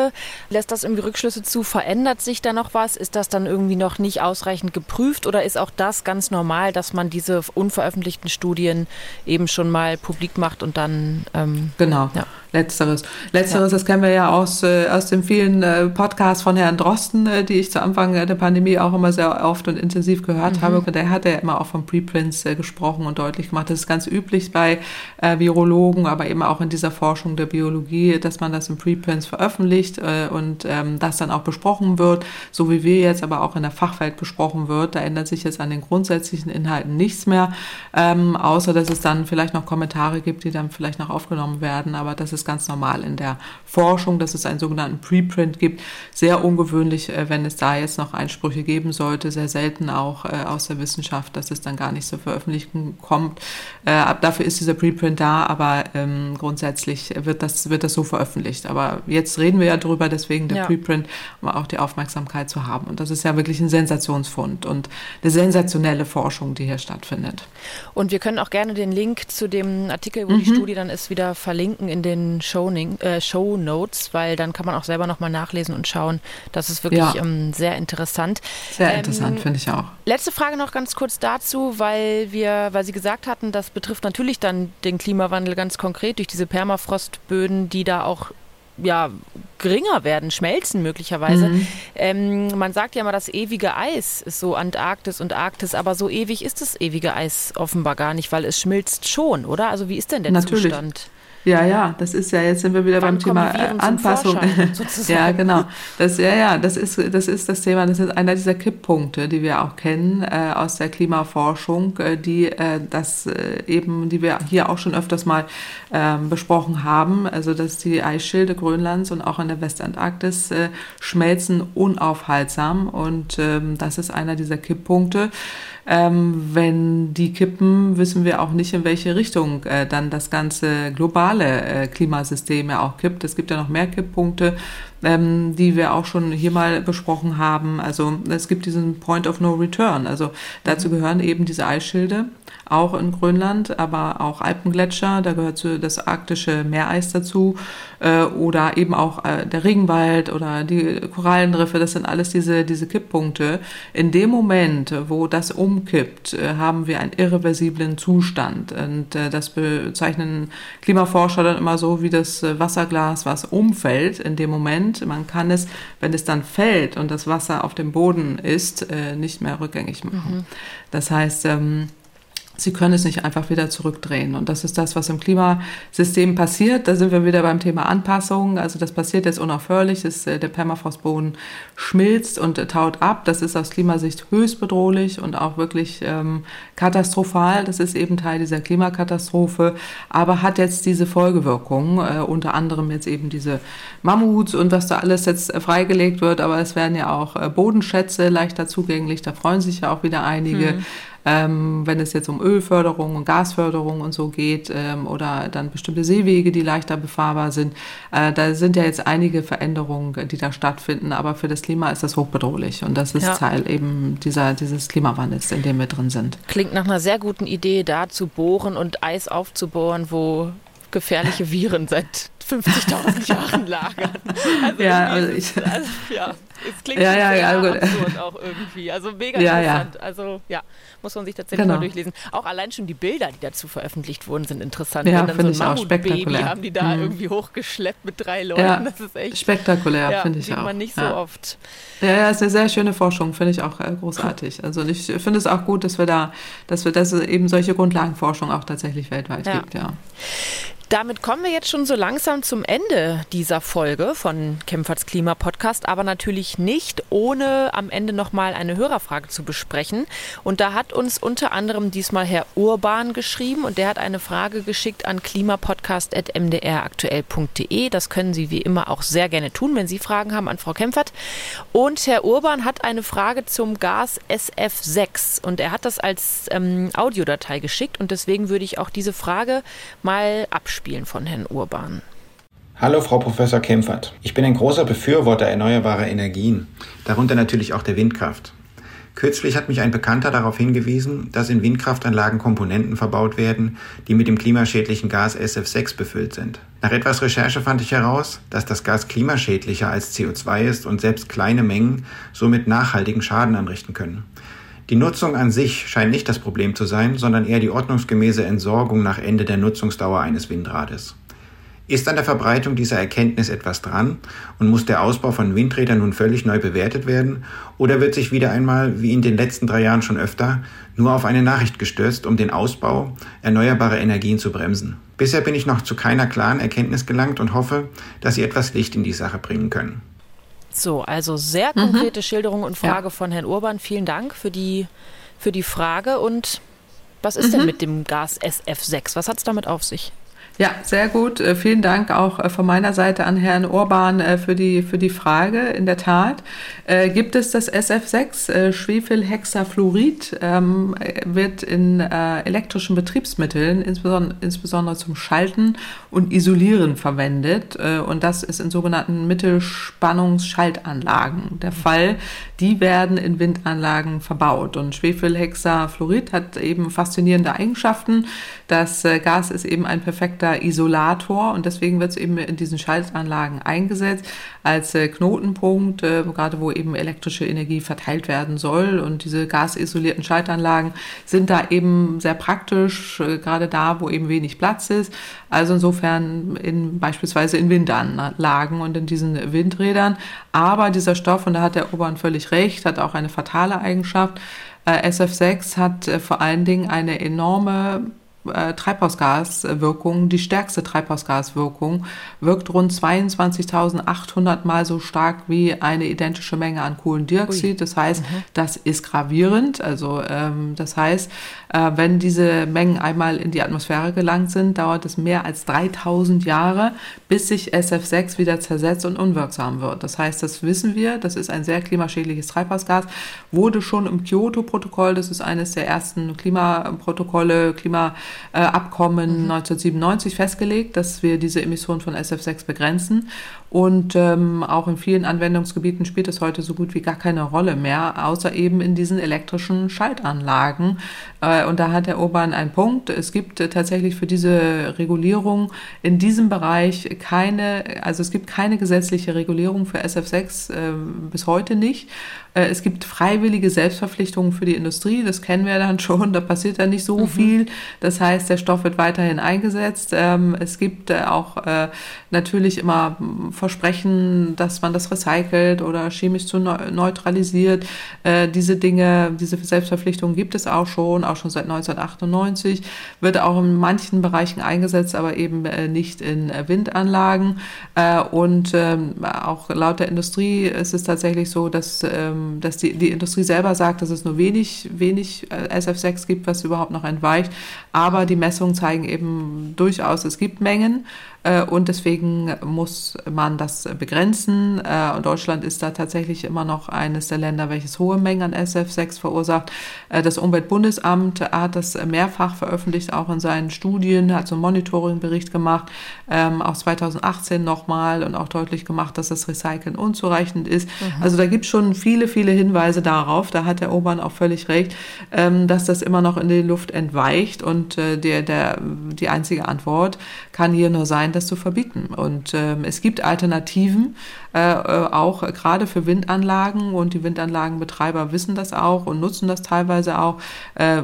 Lässt das irgendwie Rückschlüsse zu? Verändert sich da noch was? Ist das dann irgendwie noch nicht ausreichend geprüft oder ist auch das ganz normal, dass man diese unveröffentlichten Studien eben schon mal publik macht und dann. Ähm, genau. Ja. Letzteres. Letzteres, ja. das kennen wir ja aus, äh, aus den vielen äh, Podcasts von Herrn Drosten, äh, die ich zu Anfang der Pandemie auch immer sehr oft und intensiv gehört mhm. habe. Der hat ja immer auch von Preprints äh, gesprochen und deutlich gemacht. Das ist ganz üblich bei äh, Virologen, aber eben auch in dieser Forschung der Biologie, dass man das in Preprints veröffentlicht äh, und ähm, das dann auch besprochen wird, so wie wir jetzt aber auch in der Fachwelt besprochen wird. Da ändert sich jetzt an den grundsätzlichen Inhalten nichts mehr, ähm, außer dass es dann vielleicht noch Kommentare gibt, die dann vielleicht noch aufgenommen werden. Aber das ist ist ganz normal in der Forschung, dass es einen sogenannten Preprint gibt. Sehr ungewöhnlich, äh, wenn es da jetzt noch Einsprüche geben sollte, sehr selten auch äh, aus der Wissenschaft, dass es dann gar nicht zur Veröffentlichung kommt. Äh, dafür ist dieser Preprint da, aber ähm, grundsätzlich wird das, wird das so veröffentlicht. Aber jetzt reden wir ja drüber, deswegen der ja. Preprint, um auch die Aufmerksamkeit zu haben. Und das ist ja wirklich ein Sensationsfund und eine sensationelle Forschung, die hier stattfindet. Und wir können auch gerne den Link zu dem Artikel, wo mhm. die Studie dann ist, wieder verlinken in den Showning, äh, Show Notes, weil dann kann man auch selber nochmal nachlesen und schauen. Das ist wirklich ja. ähm, sehr interessant. Sehr ähm, interessant, finde ich auch. Letzte Frage noch ganz kurz dazu, weil wir, weil Sie gesagt hatten, das betrifft natürlich dann den Klimawandel ganz konkret durch diese Permafrostböden, die da auch ja, geringer werden, schmelzen möglicherweise. Mhm. Ähm, man sagt ja immer, das ewige Eis ist so Antarktis und Arktis, aber so ewig ist das ewige Eis offenbar gar nicht, weil es schmilzt schon, oder? Also wie ist denn der Natürlich. Zustand? Ja, ja, das ist ja, jetzt sind wir wieder Wann beim Thema äh, Anpassung. ja, genau. Das, ja, ja, das ist, das ist das Thema, das ist einer dieser Kipppunkte, die wir auch kennen äh, aus der Klimaforschung, äh, die äh, das äh, eben, die wir hier auch schon öfters mal ähm, besprochen haben. Also, dass die Eisschilde Grönlands und auch in der Westantarktis äh, schmelzen unaufhaltsam und ähm, das ist einer dieser Kipppunkte. Ähm, wenn die kippen, wissen wir auch nicht, in welche Richtung dann das ganze globale äh, Klimasystem ja auch kippt. Es gibt ja noch mehr Kipppunkte, ähm, die wir auch schon hier mal besprochen haben. Also es gibt diesen Point of No Return. Also dazu mhm. gehören eben diese Eisschilde, auch in Grönland, aber auch Alpengletscher, da gehört das arktische Meereis dazu äh, oder eben auch äh, der Regenwald oder die Korallenriffe, das sind alles diese, diese Kipppunkte. In dem Moment, wo das umkippt, äh, haben wir einen irreversiblen Zustand und äh, das bezeichnen Klimaforscher dann immer so wie das äh, Wasserglas, was umfällt in dem Moment. Man kann es, wenn es dann fällt und das Wasser auf dem Boden ist, äh, nicht mehr rückgängig machen. Mhm. Das heißt, ähm, Sie können es nicht einfach wieder zurückdrehen. Und das ist das, was im Klimasystem passiert. Da sind wir wieder beim Thema Anpassung. Also das passiert jetzt unaufhörlich. Das, äh, der Permafrostboden schmilzt und taut ab. Das ist aus Klimasicht höchst bedrohlich und auch wirklich ähm, katastrophal. Das ist eben Teil dieser Klimakatastrophe, aber hat jetzt diese Folgewirkungen, äh, unter anderem jetzt eben diese Mammuts und was da alles jetzt äh, freigelegt wird. Aber es werden ja auch äh, Bodenschätze leichter zugänglich. Da freuen sich ja auch wieder einige. Hm. Ähm, wenn es jetzt um Ölförderung und Gasförderung und so geht ähm, oder dann bestimmte Seewege, die leichter befahrbar sind. Äh, da sind ja jetzt einige Veränderungen, die da stattfinden, aber für das Klima ist das hochbedrohlich und das ist ja. Teil eben dieser, dieses Klimawandels, in dem wir drin sind. Klingt nach einer sehr guten Idee, da zu bohren und Eis aufzubohren, wo gefährliche Viren seit 50.000 Jahren lagern. Also ja, also ich, also, ja, es klingt ja, ja, ja, gut. absurd auch irgendwie. Also mega ja, interessant. Ja. Also ja, muss man sich tatsächlich genau. mal durchlesen. Auch allein schon die Bilder, die dazu veröffentlicht wurden, sind interessant. Ja, finde so ich auch spektakulär. haben die da mhm. irgendwie hochgeschleppt mit drei Leuten. Ja, das ist echt spektakulär, finde ich sieht auch. Sieht man nicht so oft. Ja, ja, ist eine sehr schöne Forschung, finde ich auch äh, großartig. Also ich finde es auch gut, dass wir da, dass wir, dass es eben solche Grundlagenforschung auch tatsächlich weltweit gibt, ja. Damit kommen wir jetzt schon so langsam zum Ende dieser Folge von Kempferts Klima Podcast, aber natürlich nicht ohne am Ende nochmal eine Hörerfrage zu besprechen. Und da hat uns unter anderem diesmal Herr Urban geschrieben und der hat eine Frage geschickt an klimapodcast.mdraktuell.de. Das können Sie wie immer auch sehr gerne tun, wenn Sie Fragen haben an Frau Kempfert. Und Herr Urban hat eine Frage zum Gas SF6 und er hat das als ähm, Audiodatei geschickt und deswegen würde ich auch diese Frage mal abspielen von Herrn Urban. Hallo Frau Professor Kempfert. Ich bin ein großer Befürworter erneuerbarer Energien, darunter natürlich auch der Windkraft. Kürzlich hat mich ein Bekannter darauf hingewiesen, dass in Windkraftanlagen Komponenten verbaut werden, die mit dem klimaschädlichen Gas SF6 befüllt sind. Nach etwas Recherche fand ich heraus, dass das Gas klimaschädlicher als CO2 ist und selbst kleine Mengen somit nachhaltigen Schaden anrichten können. Die Nutzung an sich scheint nicht das Problem zu sein, sondern eher die ordnungsgemäße Entsorgung nach Ende der Nutzungsdauer eines Windrades. Ist an der Verbreitung dieser Erkenntnis etwas dran und muss der Ausbau von Windrädern nun völlig neu bewertet werden oder wird sich wieder einmal, wie in den letzten drei Jahren schon öfter, nur auf eine Nachricht gestürzt, um den Ausbau erneuerbarer Energien zu bremsen? Bisher bin ich noch zu keiner klaren Erkenntnis gelangt und hoffe, dass Sie etwas Licht in die Sache bringen können. So, also sehr mhm. konkrete mhm. Schilderung und Frage ja. von Herrn Urban. Vielen Dank für die, für die Frage. Und was ist mhm. denn mit dem Gas SF6? Was hat es damit auf sich? Ja, sehr gut. Äh, vielen Dank auch äh, von meiner Seite an Herrn Urban äh, für die, für die Frage. In der Tat gibt es das SF6, Schwefelhexafluorid, ähm, wird in elektrischen Betriebsmitteln, insbesondere zum Schalten und Isolieren verwendet. Und das ist in sogenannten Mittelspannungsschaltanlagen der Fall. Die werden in Windanlagen verbaut. Und Schwefelhexafluorid hat eben faszinierende Eigenschaften. Das Gas ist eben ein perfekter Isolator und deswegen wird es eben in diesen Schaltanlagen eingesetzt als äh, Knotenpunkt, äh, gerade wo eben elektrische Energie verteilt werden soll. Und diese gasisolierten Schaltanlagen sind da eben sehr praktisch, äh, gerade da, wo eben wenig Platz ist. Also insofern in, beispielsweise in Windanlagen und in diesen Windrädern. Aber dieser Stoff, und da hat der Obern völlig recht, hat auch eine fatale Eigenschaft. SF6 hat vor allen Dingen eine enorme äh, Treibhausgaswirkung, die stärkste Treibhausgaswirkung, wirkt rund 22.800 Mal so stark wie eine identische Menge an Kohlendioxid. Ui. Das heißt, mhm. das ist gravierend. Also ähm, das heißt, äh, wenn diese Mengen einmal in die Atmosphäre gelangt sind, dauert es mehr als 3000 Jahre, bis sich SF6 wieder zersetzt und unwirksam wird. Das heißt, das wissen wir, das ist ein sehr klimaschädliches Treibhausgas, wurde schon im Kyoto-Protokoll, das ist eines der ersten Klimaprotokolle, Klimaabkommen mhm. 1997 festgelegt, dass wir diese Emissionen von SF6 begrenzen. Und ähm, auch in vielen Anwendungsgebieten spielt es heute so gut wie gar keine Rolle mehr, außer eben in diesen elektrischen Schaltanlagen. Äh, und da hat der Urban einen Punkt. Es gibt äh, tatsächlich für diese Regulierung in diesem Bereich keine, also es gibt keine gesetzliche Regulierung für SF6 äh, bis heute nicht. Äh, es gibt freiwillige Selbstverpflichtungen für die Industrie, das kennen wir dann schon, da passiert dann nicht so mhm. viel. Das heißt, der Stoff wird weiterhin eingesetzt. Ähm, es gibt äh, auch äh, natürlich immer Versprechen, dass man das recycelt oder chemisch zu neutralisiert. Diese Dinge, diese Selbstverpflichtungen gibt es auch schon, auch schon seit 1998, wird auch in manchen Bereichen eingesetzt, aber eben nicht in Windanlagen. Und ähm, auch laut der Industrie ist es tatsächlich so, dass ähm, dass die, die Industrie selber sagt, dass es nur wenig, wenig äh, SF6 gibt, was überhaupt noch entweicht. Aber die Messungen zeigen eben durchaus, es gibt Mengen. Äh, und deswegen muss man das begrenzen. Äh, und Deutschland ist da tatsächlich immer noch eines der Länder, welches hohe Mengen an SF6 verursacht. Äh, das Umweltbundesamt hat das mehrfach veröffentlicht, auch in seinen Studien, hat so einen Monitoringbericht gemacht, ähm, auch 2018 nochmal und auch deutlich gemacht, dass das Recyceln unzureichend ist. Mhm. Also da gibt es schon viele, viele Hinweise darauf, da hat der Obern auch völlig recht, ähm, dass das immer noch in die Luft entweicht und der, der, die einzige Antwort kann hier nur sein, das zu verbieten. Und ähm, es gibt Alternativen, äh, äh, auch gerade für Windanlagen und die Windanlagenbetreiber wissen das auch und nutzen das teilweise auch, äh,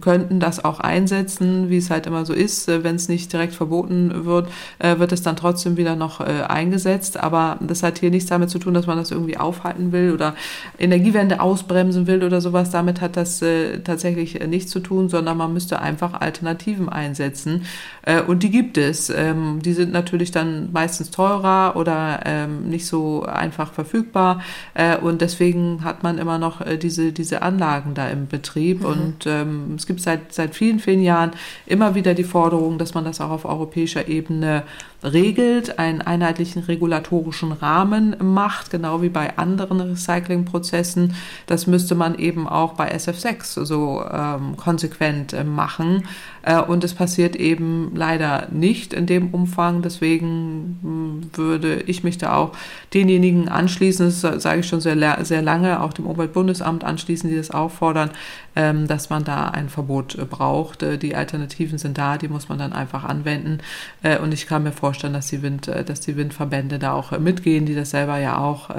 könnten das auch einsetzen, wie es halt immer so ist. Äh, Wenn es nicht direkt verboten wird, äh, wird es dann trotzdem wieder noch äh, eingesetzt. Aber das hat hier nichts damit zu tun, dass man das irgendwie aufhalten will oder Energiewende ausbremsen will oder sowas. Damit hat das äh, tatsächlich nichts zu tun, sondern man müsste einfach Alternativen einsetzen. Äh, und die gibt es. Ähm, die sind natürlich dann meistens teurer oder ähm, nicht so einfach verfügbar. Äh, und deswegen hat man immer noch äh, diese, diese Anlagen da im Betrieb. Mhm. Und ähm, es gibt seit, seit vielen, vielen Jahren immer wieder die Forderung, dass man das auch auf europäischer Ebene regelt, einen einheitlichen regulatorischen Rahmen macht, genau wie bei anderen Recyclingprozessen. Das müsste man eben auch bei SF6 so ähm, konsequent äh, machen. Äh, und es passiert eben leider nicht in dem Umfang. Deswegen hm, würde ich mich da auch denjenigen anschließen, das sage ich schon sehr, sehr lange, auch dem Umweltbundesamt anschließen, die das auffordern, ähm, dass man da ein Verbot äh, braucht. Äh, die Alternativen sind da, die muss man dann einfach anwenden. Äh, und ich kann mir vorstellen, dass die, Wind, dass die Windverbände da auch mitgehen, die das selber ja auch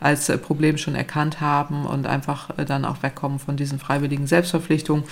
als Problem schon erkannt haben und einfach dann auch wegkommen von diesen freiwilligen Selbstverpflichtungen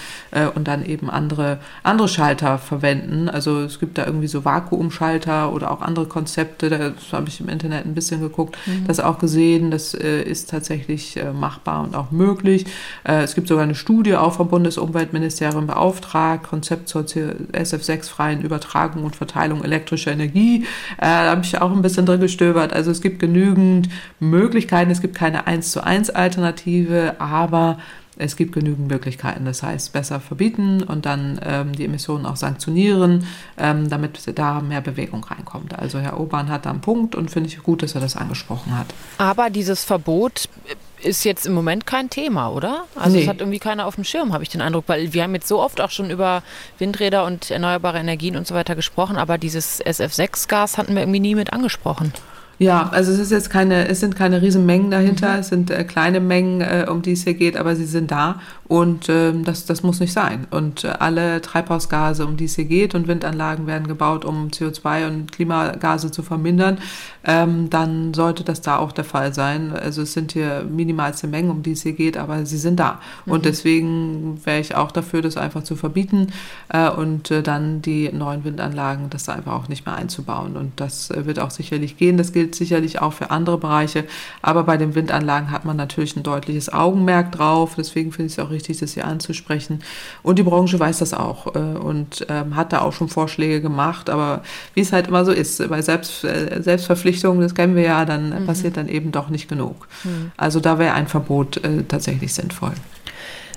und dann eben andere, andere Schalter verwenden. Also es gibt da irgendwie so Vakuumschalter oder auch andere Konzepte, das habe ich im Internet ein bisschen geguckt, mhm. das auch gesehen, das ist tatsächlich machbar und auch möglich. Es gibt sogar eine Studie, Studie auch vom Bundesumweltministerium beauftragt, Konzept zur SF6-freien Übertragung und Verteilung elektrischer Energie. Äh, da habe ich auch ein bisschen drin gestöbert. Also es gibt genügend Möglichkeiten, es gibt keine 1 zu 1 Alternative, aber es gibt genügend Möglichkeiten. Das heißt, besser verbieten und dann ähm, die Emissionen auch sanktionieren, ähm, damit da mehr Bewegung reinkommt. Also Herr Obern hat da einen Punkt und finde ich gut, dass er das angesprochen hat. Aber dieses Verbot ist jetzt im Moment kein Thema, oder? Also nee. es hat irgendwie keiner auf dem Schirm, habe ich den Eindruck, weil wir haben jetzt so oft auch schon über Windräder und erneuerbare Energien und so weiter gesprochen, aber dieses SF6-Gas hatten wir irgendwie nie mit angesprochen. Ja, also es ist jetzt keine, es sind keine Riesenmengen dahinter, mhm. es sind äh, kleine Mengen, äh, um die es hier geht, aber sie sind da und ähm, das, das muss nicht sein. Und äh, alle Treibhausgase, um die es hier geht und Windanlagen werden gebaut, um CO2 und Klimagase zu vermindern, ähm, dann sollte das da auch der Fall sein. Also es sind hier minimalste Mengen, um die es hier geht, aber sie sind da. Mhm. Und deswegen wäre ich auch dafür, das einfach zu verbieten äh, und äh, dann die neuen Windanlagen, das da einfach auch nicht mehr einzubauen. Und das äh, wird auch sicherlich gehen. Das gilt gilt sicherlich auch für andere Bereiche. Aber bei den Windanlagen hat man natürlich ein deutliches Augenmerk drauf. Deswegen finde ich es auch richtig, das hier anzusprechen. Und die Branche weiß das auch äh, und ähm, hat da auch schon Vorschläge gemacht. Aber wie es halt immer so ist, bei Selbst, äh, Selbstverpflichtungen, das kennen wir ja, dann mhm. passiert dann eben doch nicht genug. Mhm. Also da wäre ein Verbot äh, tatsächlich sinnvoll.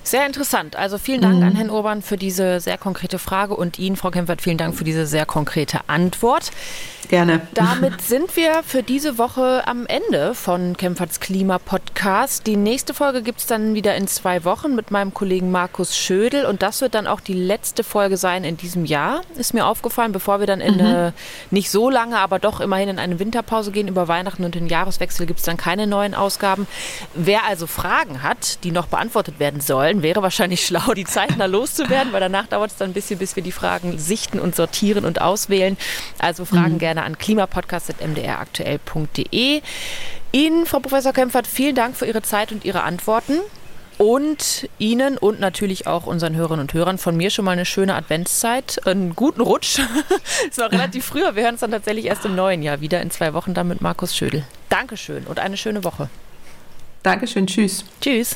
Sehr interessant. Also vielen Dank mhm. an Herrn Urban für diese sehr konkrete Frage und Ihnen, Frau Kempfert, vielen Dank für diese sehr konkrete Antwort. Gerne. Damit sind wir für diese Woche am Ende von Kempferts Klima-Podcast. Die nächste Folge gibt es dann wieder in zwei Wochen mit meinem Kollegen Markus Schödel und das wird dann auch die letzte Folge sein in diesem Jahr, ist mir aufgefallen, bevor wir dann in mhm. eine, nicht so lange, aber doch immerhin in eine Winterpause gehen. Über Weihnachten und den Jahreswechsel gibt es dann keine neuen Ausgaben. Wer also Fragen hat, die noch beantwortet werden sollen, wäre wahrscheinlich schlau, die zeitnah loszuwerden, weil danach dauert es dann ein bisschen, bis wir die Fragen sichten und sortieren und auswählen. Also Fragen mhm. gerne an klimapodcast.mdraktuell.de. Ihnen, Frau Professor Kempfert, vielen Dank für Ihre Zeit und Ihre Antworten. Und Ihnen und natürlich auch unseren Hörerinnen und Hörern von mir schon mal eine schöne Adventszeit, einen guten Rutsch. ist noch relativ früh, wir hören uns dann tatsächlich erst im neuen Jahr wieder in zwei Wochen dann mit Markus Schödel. Dankeschön und eine schöne Woche. Dankeschön, tschüss. Tschüss.